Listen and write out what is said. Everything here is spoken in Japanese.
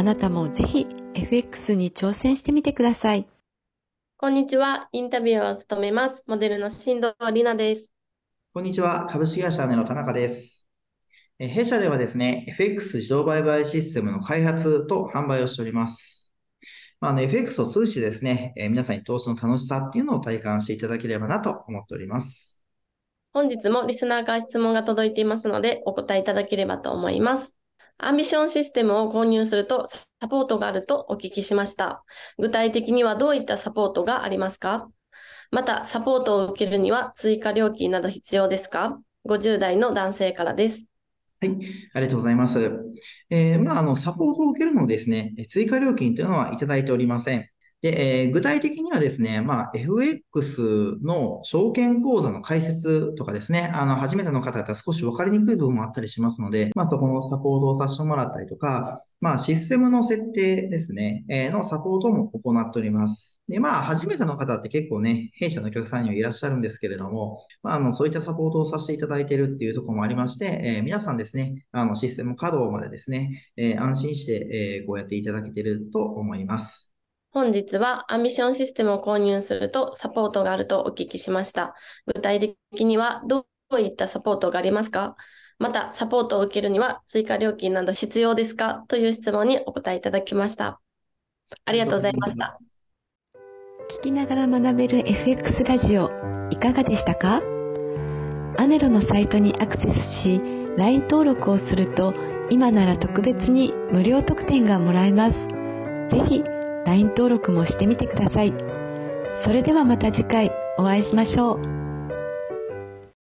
あなたもぜひ FX に挑戦してみてください。こんにちは。インタビューを務めます。モデルの新藤里奈です。こんにちは。株式会社ネの田中です。弊社ではですね、FX 自動売買システムの開発と販売をしております。まあ、の FX を通じてですね、え皆さんに投資の楽しさっていうのを体感していただければなと思っております。本日もリスナーから質問が届いていますので、お答えいただければと思います。アンビションシステムを購入するとサポートがあるとお聞きしました。具体的にはどういったサポートがありますか？また、サポートを受けるには追加料金など必要ですか ?50 代の男性からです。はい、ありがとうございます。えー、まあ、あの、サポートを受けるのですね、追加料金というのはいただいておりません。で、えー、具体的にはですね、まあ、FX の証券口座の開設とかですね、あの、初めての方だったら少し分かりにくい部分もあったりしますので、まあ、そこのサポートをさせてもらったりとか、まあ、システムの設定ですね、えー、のサポートも行っております。で、まあ、初めての方って結構ね、弊社のお客さんにはいらっしゃるんですけれども、まあ、あの、そういったサポートをさせていただいているっていうところもありまして、えー、皆さんですね、あの、システム稼働までですね、えー、安心して、えー、こうやっていただけてると思います。本日はアンビションシステムを購入するとサポートがあるとお聞きしました。具体的にはどういったサポートがありますか？また、サポートを受けるには追加料金など必要ですか？という質問にお答えいただきました。ありがとうございました。聞きながら学べる FX ラジオ、いかがでしたか？アネロのサイトにアクセスし、LINE 登録をすると、今なら特別に無料特典がもらえます。ぜひ、LINE 登録もしてみてください。それではまた次回お会いしましょう。